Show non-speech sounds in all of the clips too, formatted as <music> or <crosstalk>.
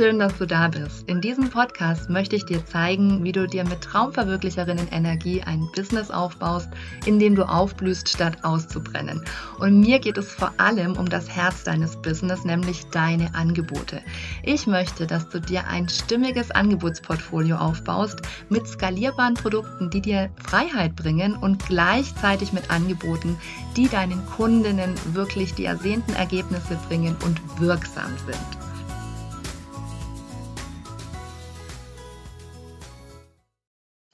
schön, dass du da bist. In diesem Podcast möchte ich dir zeigen, wie du dir mit Traumverwirklicherinnen Energie ein Business aufbaust, in dem du aufblühst, statt auszubrennen. Und mir geht es vor allem um das Herz deines Business, nämlich deine Angebote. Ich möchte, dass du dir ein stimmiges Angebotsportfolio aufbaust mit skalierbaren Produkten, die dir Freiheit bringen und gleichzeitig mit Angeboten, die deinen Kundinnen wirklich die ersehnten Ergebnisse bringen und wirksam sind.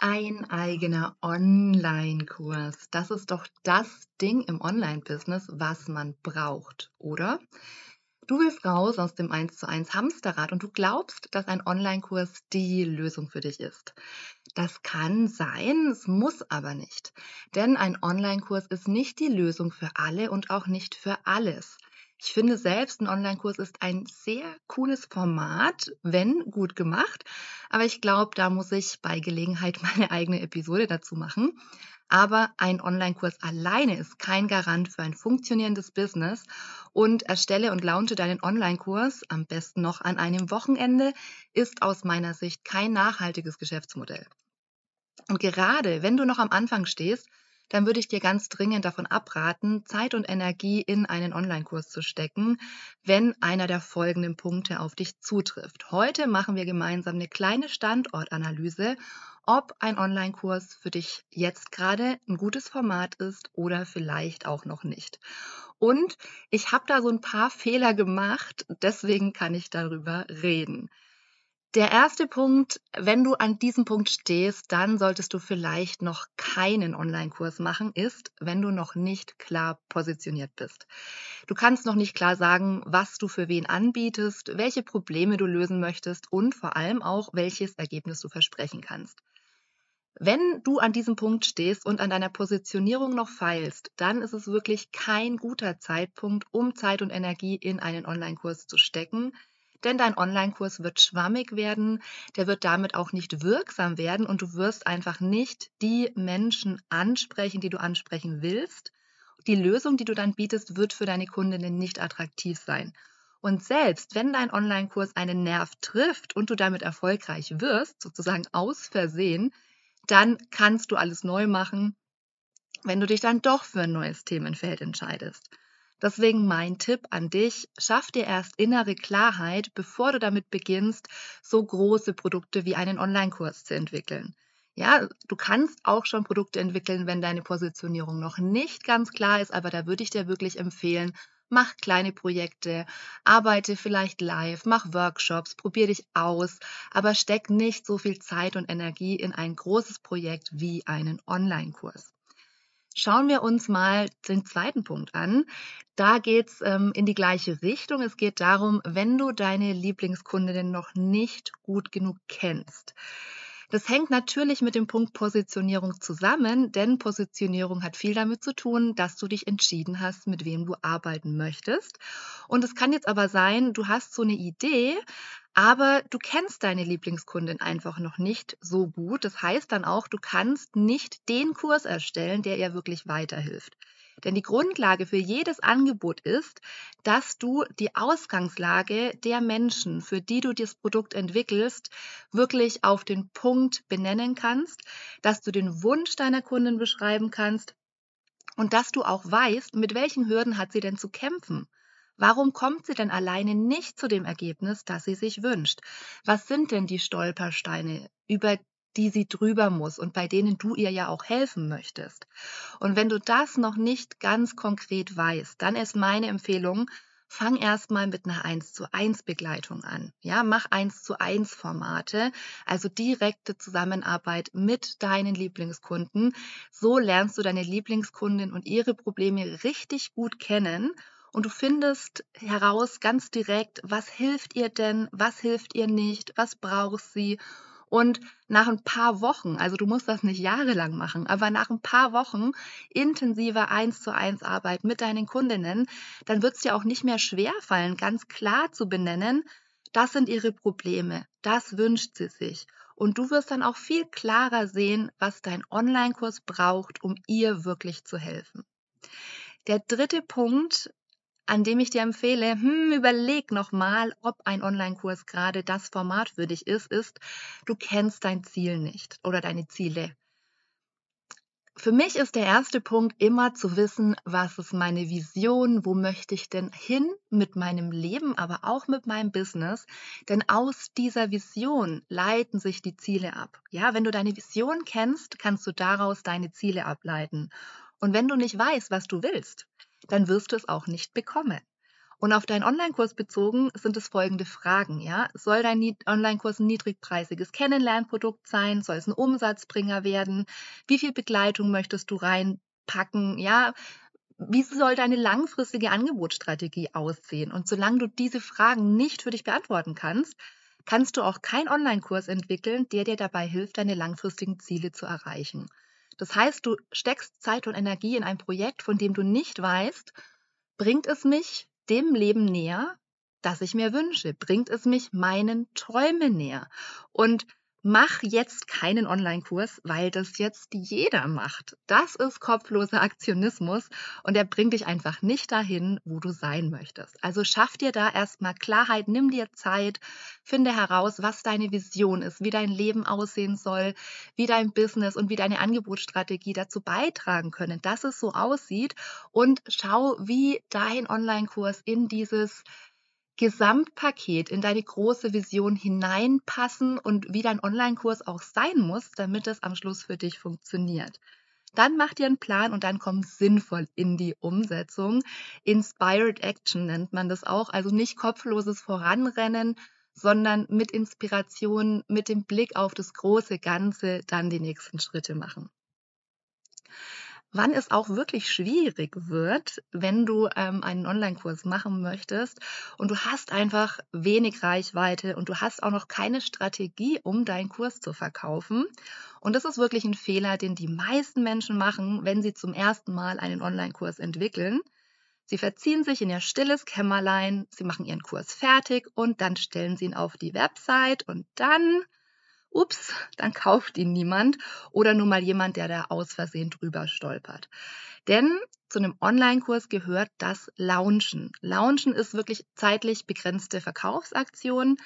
Ein eigener Online-Kurs. Das ist doch das Ding im Online-Business, was man braucht, oder? Du willst raus aus dem 1 zu 1 Hamsterrad und du glaubst, dass ein Online-Kurs die Lösung für dich ist. Das kann sein, es muss aber nicht. Denn ein Online-Kurs ist nicht die Lösung für alle und auch nicht für alles. Ich finde selbst, ein Online-Kurs ist ein sehr cooles Format, wenn gut gemacht. Aber ich glaube, da muss ich bei Gelegenheit <laughs> meine eigene Episode dazu machen. Aber ein Online-Kurs alleine ist kein Garant für ein funktionierendes Business. Und erstelle und launche deinen Online-Kurs, am besten noch an einem Wochenende, ist aus meiner Sicht kein nachhaltiges Geschäftsmodell. Und gerade wenn du noch am Anfang stehst, dann würde ich dir ganz dringend davon abraten, Zeit und Energie in einen Online-Kurs zu stecken, wenn einer der folgenden Punkte auf dich zutrifft. Heute machen wir gemeinsam eine kleine Standortanalyse, ob ein Online-Kurs für dich jetzt gerade ein gutes Format ist oder vielleicht auch noch nicht. Und ich habe da so ein paar Fehler gemacht, deswegen kann ich darüber reden. Der erste Punkt, wenn du an diesem Punkt stehst, dann solltest du vielleicht noch keinen Online-Kurs machen, ist, wenn du noch nicht klar positioniert bist. Du kannst noch nicht klar sagen, was du für wen anbietest, welche Probleme du lösen möchtest und vor allem auch, welches Ergebnis du versprechen kannst. Wenn du an diesem Punkt stehst und an deiner Positionierung noch feilst, dann ist es wirklich kein guter Zeitpunkt, um Zeit und Energie in einen Online-Kurs zu stecken, denn dein Online-Kurs wird schwammig werden, der wird damit auch nicht wirksam werden und du wirst einfach nicht die Menschen ansprechen, die du ansprechen willst. Die Lösung, die du dann bietest, wird für deine Kundinnen nicht attraktiv sein. Und selbst wenn dein Online-Kurs einen Nerv trifft und du damit erfolgreich wirst, sozusagen aus Versehen, dann kannst du alles neu machen, wenn du dich dann doch für ein neues Themenfeld entscheidest. Deswegen mein Tipp an dich, schaff dir erst innere Klarheit, bevor du damit beginnst, so große Produkte wie einen Online-Kurs zu entwickeln. Ja, du kannst auch schon Produkte entwickeln, wenn deine Positionierung noch nicht ganz klar ist, aber da würde ich dir wirklich empfehlen, mach kleine Projekte, arbeite vielleicht live, mach Workshops, probier dich aus, aber steck nicht so viel Zeit und Energie in ein großes Projekt wie einen Online-Kurs. Schauen wir uns mal den zweiten Punkt an. Da geht es ähm, in die gleiche Richtung. Es geht darum, wenn du deine Lieblingskundinnen noch nicht gut genug kennst. Das hängt natürlich mit dem Punkt Positionierung zusammen, denn Positionierung hat viel damit zu tun, dass du dich entschieden hast, mit wem du arbeiten möchtest. Und es kann jetzt aber sein, du hast so eine Idee, aber du kennst deine Lieblingskundin einfach noch nicht so gut. Das heißt dann auch, du kannst nicht den Kurs erstellen, der ihr wirklich weiterhilft. Denn die Grundlage für jedes Angebot ist, dass du die Ausgangslage der Menschen, für die du das Produkt entwickelst, wirklich auf den Punkt benennen kannst, dass du den Wunsch deiner Kundin beschreiben kannst und dass du auch weißt, mit welchen Hürden hat sie denn zu kämpfen. Warum kommt sie denn alleine nicht zu dem Ergebnis, das sie sich wünscht? Was sind denn die Stolpersteine, über die sie drüber muss und bei denen du ihr ja auch helfen möchtest? Und wenn du das noch nicht ganz konkret weißt, dann ist meine Empfehlung, fang erstmal mit einer 1 zu 1 Begleitung an. Ja, mach 1 zu 1 Formate, also direkte Zusammenarbeit mit deinen Lieblingskunden. So lernst du deine Lieblingskundin und ihre Probleme richtig gut kennen und du findest heraus ganz direkt, was hilft ihr denn, was hilft ihr nicht, was braucht sie. Und nach ein paar Wochen, also du musst das nicht jahrelang machen, aber nach ein paar Wochen intensiver eins zu eins Arbeit mit deinen Kundinnen, dann wird es dir auch nicht mehr schwer fallen, ganz klar zu benennen, das sind ihre Probleme, das wünscht sie sich. Und du wirst dann auch viel klarer sehen, was dein Online-Kurs braucht, um ihr wirklich zu helfen. Der dritte Punkt an dem ich dir empfehle, hm, überleg nochmal, ob ein Online-Kurs gerade das Format für dich ist, ist, du kennst dein Ziel nicht oder deine Ziele. Für mich ist der erste Punkt immer zu wissen, was ist meine Vision, wo möchte ich denn hin mit meinem Leben, aber auch mit meinem Business. Denn aus dieser Vision leiten sich die Ziele ab. Ja, wenn du deine Vision kennst, kannst du daraus deine Ziele ableiten. Und wenn du nicht weißt, was du willst, dann wirst du es auch nicht bekommen. Und auf deinen Online-Kurs bezogen sind es folgende Fragen. Ja? Soll dein Online-Kurs ein niedrigpreisiges Kennenlernprodukt sein? Soll es ein Umsatzbringer werden? Wie viel Begleitung möchtest du reinpacken? Ja, wie soll deine langfristige Angebotsstrategie aussehen? Und solange du diese Fragen nicht für dich beantworten kannst, kannst du auch keinen Online-Kurs entwickeln, der dir dabei hilft, deine langfristigen Ziele zu erreichen. Das heißt, du steckst Zeit und Energie in ein Projekt, von dem du nicht weißt, bringt es mich dem Leben näher, das ich mir wünsche? Bringt es mich meinen Träumen näher? Und mach jetzt keinen Online-Kurs, weil das jetzt jeder macht. Das ist kopfloser Aktionismus und er bringt dich einfach nicht dahin, wo du sein möchtest. Also schaff dir da erstmal Klarheit, nimm dir Zeit, finde heraus, was deine Vision ist, wie dein Leben aussehen soll, wie dein Business und wie deine Angebotsstrategie dazu beitragen können, dass es so aussieht und schau, wie dein Online-Kurs in dieses Gesamtpaket in deine große Vision hineinpassen und wie dein Online-Kurs auch sein muss, damit es am Schluss für dich funktioniert. Dann mach dir einen Plan und dann komm sinnvoll in die Umsetzung. Inspired Action nennt man das auch, also nicht kopfloses Voranrennen, sondern mit Inspiration, mit dem Blick auf das große Ganze dann die nächsten Schritte machen wann es auch wirklich schwierig wird, wenn du ähm, einen Online-Kurs machen möchtest und du hast einfach wenig Reichweite und du hast auch noch keine Strategie, um deinen Kurs zu verkaufen. Und das ist wirklich ein Fehler, den die meisten Menschen machen, wenn sie zum ersten Mal einen Online-Kurs entwickeln. Sie verziehen sich in ihr stilles Kämmerlein, sie machen ihren Kurs fertig und dann stellen sie ihn auf die Website und dann ups, dann kauft ihn niemand oder nur mal jemand, der da aus Versehen drüber stolpert. Denn zu einem Online-Kurs gehört das Launchen. Launchen ist wirklich zeitlich begrenzte Verkaufsaktion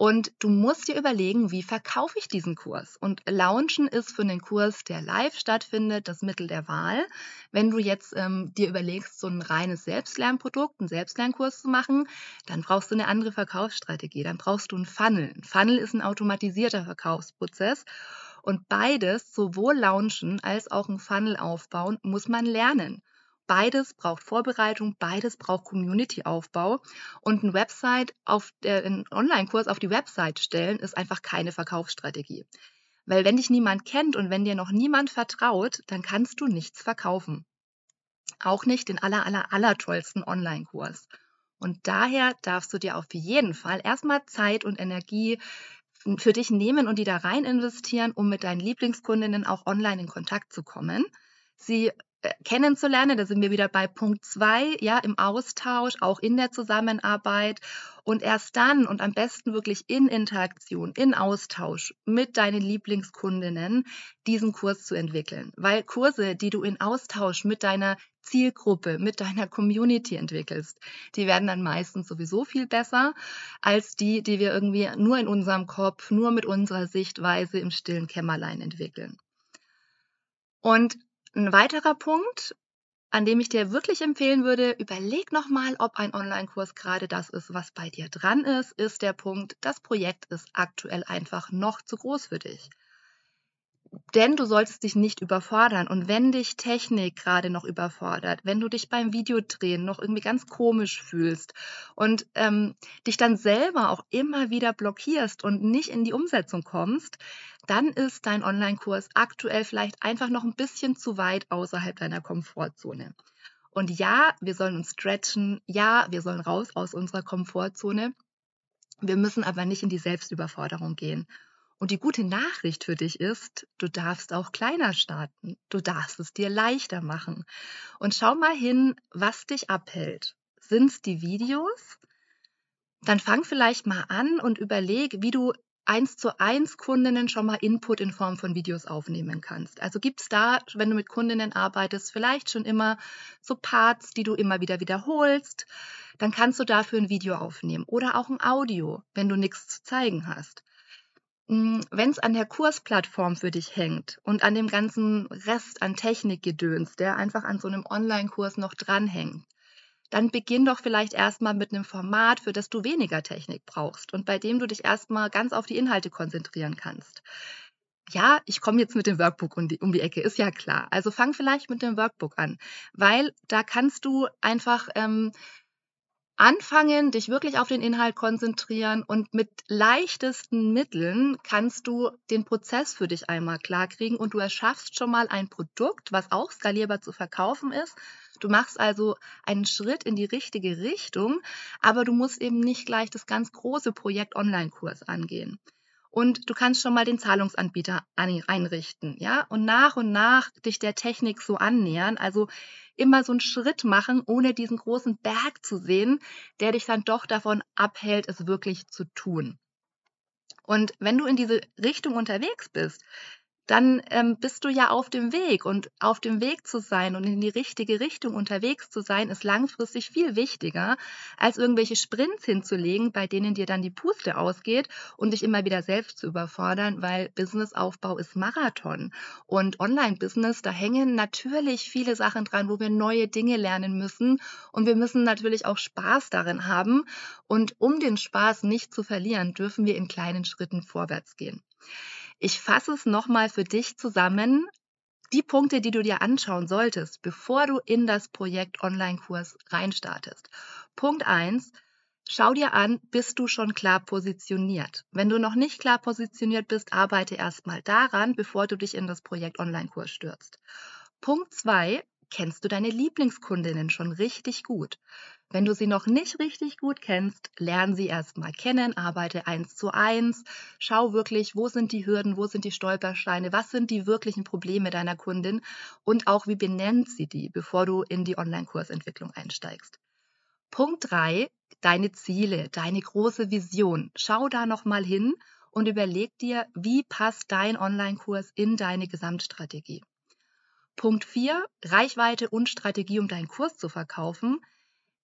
und du musst dir überlegen, wie verkaufe ich diesen Kurs? Und Launchen ist für einen Kurs, der live stattfindet, das Mittel der Wahl. Wenn du jetzt ähm, dir überlegst, so ein reines Selbstlernprodukt, einen Selbstlernkurs zu machen, dann brauchst du eine andere Verkaufsstrategie. Dann brauchst du einen Funnel. Ein Funnel ist ein automatisierter Verkaufsprozess. Und beides, sowohl Launchen als auch ein Funnel aufbauen, muss man lernen. Beides braucht Vorbereitung, beides braucht Community-Aufbau. Und ein Website auf der, einen Online-Kurs auf die Website stellen, ist einfach keine Verkaufsstrategie. Weil wenn dich niemand kennt und wenn dir noch niemand vertraut, dann kannst du nichts verkaufen. Auch nicht den aller, aller, aller tollsten Online-Kurs. Und daher darfst du dir auf jeden Fall erstmal Zeit und Energie für dich nehmen und die da rein investieren, um mit deinen Lieblingskundinnen auch online in Kontakt zu kommen. Sie äh, kennenzulernen. Da sind wir wieder bei Punkt zwei, ja, im Austausch, auch in der Zusammenarbeit. Und erst dann und am besten wirklich in Interaktion, in Austausch mit deinen Lieblingskundinnen diesen Kurs zu entwickeln. Weil Kurse, die du in Austausch mit deiner Zielgruppe, mit deiner Community entwickelst, die werden dann meistens sowieso viel besser als die, die wir irgendwie nur in unserem Kopf, nur mit unserer Sichtweise im stillen Kämmerlein entwickeln. Und ein weiterer Punkt, an dem ich dir wirklich empfehlen würde, überleg nochmal, ob ein Online-Kurs gerade das ist, was bei dir dran ist, ist der Punkt, das Projekt ist aktuell einfach noch zu groß für dich. Denn du solltest dich nicht überfordern. Und wenn dich Technik gerade noch überfordert, wenn du dich beim Videodrehen noch irgendwie ganz komisch fühlst und ähm, dich dann selber auch immer wieder blockierst und nicht in die Umsetzung kommst, dann ist dein Online-Kurs aktuell vielleicht einfach noch ein bisschen zu weit außerhalb deiner Komfortzone. Und ja, wir sollen uns stretchen. Ja, wir sollen raus aus unserer Komfortzone. Wir müssen aber nicht in die Selbstüberforderung gehen. Und die gute Nachricht für dich ist, du darfst auch kleiner starten. Du darfst es dir leichter machen. Und schau mal hin, was dich abhält. Sind es die Videos? Dann fang vielleicht mal an und überleg, wie du eins zu eins Kundinnen schon mal Input in Form von Videos aufnehmen kannst. Also gibt es da, wenn du mit Kundinnen arbeitest, vielleicht schon immer so Parts, die du immer wieder wiederholst. Dann kannst du dafür ein Video aufnehmen oder auch ein Audio, wenn du nichts zu zeigen hast. Hm, wenn es an der Kursplattform für dich hängt und an dem ganzen Rest an Technikgedöns, der einfach an so einem Online-Kurs noch dranhängt, dann beginn doch vielleicht erstmal mit einem Format, für das du weniger Technik brauchst und bei dem du dich erstmal ganz auf die Inhalte konzentrieren kannst. Ja, ich komme jetzt mit dem Workbook um die, um die Ecke, ist ja klar. Also fang vielleicht mit dem Workbook an, weil da kannst du einfach ähm, anfangen, dich wirklich auf den Inhalt konzentrieren und mit leichtesten Mitteln kannst du den Prozess für dich einmal klarkriegen und du erschaffst schon mal ein Produkt, was auch skalierbar zu verkaufen ist. Du machst also einen Schritt in die richtige Richtung, aber du musst eben nicht gleich das ganz große Projekt Online-Kurs angehen. Und du kannst schon mal den Zahlungsanbieter einrichten, ja, und nach und nach dich der Technik so annähern. Also immer so einen Schritt machen, ohne diesen großen Berg zu sehen, der dich dann doch davon abhält, es wirklich zu tun. Und wenn du in diese Richtung unterwegs bist, dann ähm, bist du ja auf dem Weg und auf dem Weg zu sein und in die richtige Richtung unterwegs zu sein, ist langfristig viel wichtiger, als irgendwelche Sprints hinzulegen, bei denen dir dann die Puste ausgeht und dich immer wieder selbst zu überfordern, weil Businessaufbau ist Marathon und Online-Business, da hängen natürlich viele Sachen dran, wo wir neue Dinge lernen müssen und wir müssen natürlich auch Spaß darin haben und um den Spaß nicht zu verlieren, dürfen wir in kleinen Schritten vorwärts gehen. Ich fasse es nochmal für dich zusammen. Die Punkte, die du dir anschauen solltest, bevor du in das Projekt Online-Kurs reinstartest. Punkt eins: Schau dir an, bist du schon klar positioniert? Wenn du noch nicht klar positioniert bist, arbeite erstmal daran, bevor du dich in das Projekt Online-Kurs stürzt. Punkt zwei: Kennst du deine Lieblingskundinnen schon richtig gut? Wenn du sie noch nicht richtig gut kennst, lern sie erstmal kennen, arbeite eins zu eins, schau wirklich, wo sind die Hürden, wo sind die Stolpersteine, was sind die wirklichen Probleme deiner Kundin und auch wie benennt sie die, bevor du in die Online-Kursentwicklung einsteigst. Punkt drei: deine Ziele, deine große Vision. Schau da nochmal hin und überleg dir, wie passt dein Online-Kurs in deine Gesamtstrategie. Punkt vier: Reichweite und Strategie, um deinen Kurs zu verkaufen.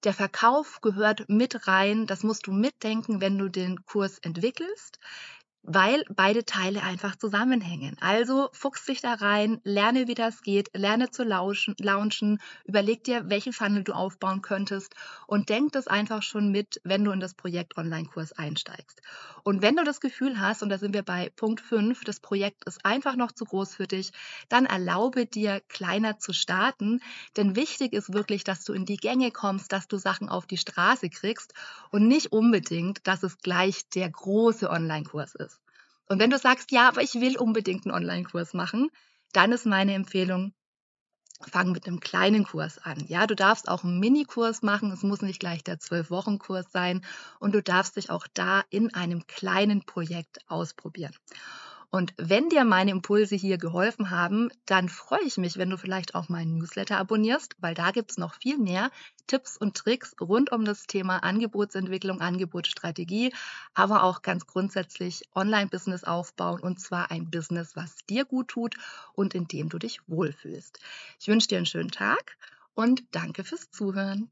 Der Verkauf gehört mit rein. Das musst du mitdenken, wenn du den Kurs entwickelst weil beide Teile einfach zusammenhängen. Also fuchs dich da rein, lerne, wie das geht, lerne zu lauschen, launchen, überleg dir, welchen Funnel du aufbauen könntest und denk das einfach schon mit, wenn du in das Projekt Online-Kurs einsteigst. Und wenn du das Gefühl hast, und da sind wir bei Punkt 5, das Projekt ist einfach noch zu groß für dich, dann erlaube dir, kleiner zu starten, denn wichtig ist wirklich, dass du in die Gänge kommst, dass du Sachen auf die Straße kriegst und nicht unbedingt, dass es gleich der große Online-Kurs ist. Und wenn du sagst, ja, aber ich will unbedingt einen Online-Kurs machen, dann ist meine Empfehlung, fang mit einem kleinen Kurs an. Ja, du darfst auch einen Minikurs machen. Es muss nicht gleich der Zwölf-Wochen-Kurs sein. Und du darfst dich auch da in einem kleinen Projekt ausprobieren. Und wenn dir meine Impulse hier geholfen haben, dann freue ich mich, wenn du vielleicht auch meinen Newsletter abonnierst, weil da gibt es noch viel mehr Tipps und Tricks rund um das Thema Angebotsentwicklung, Angebotsstrategie, aber auch ganz grundsätzlich Online-Business aufbauen und zwar ein Business, was dir gut tut und in dem du dich wohlfühlst. Ich wünsche dir einen schönen Tag und danke fürs Zuhören.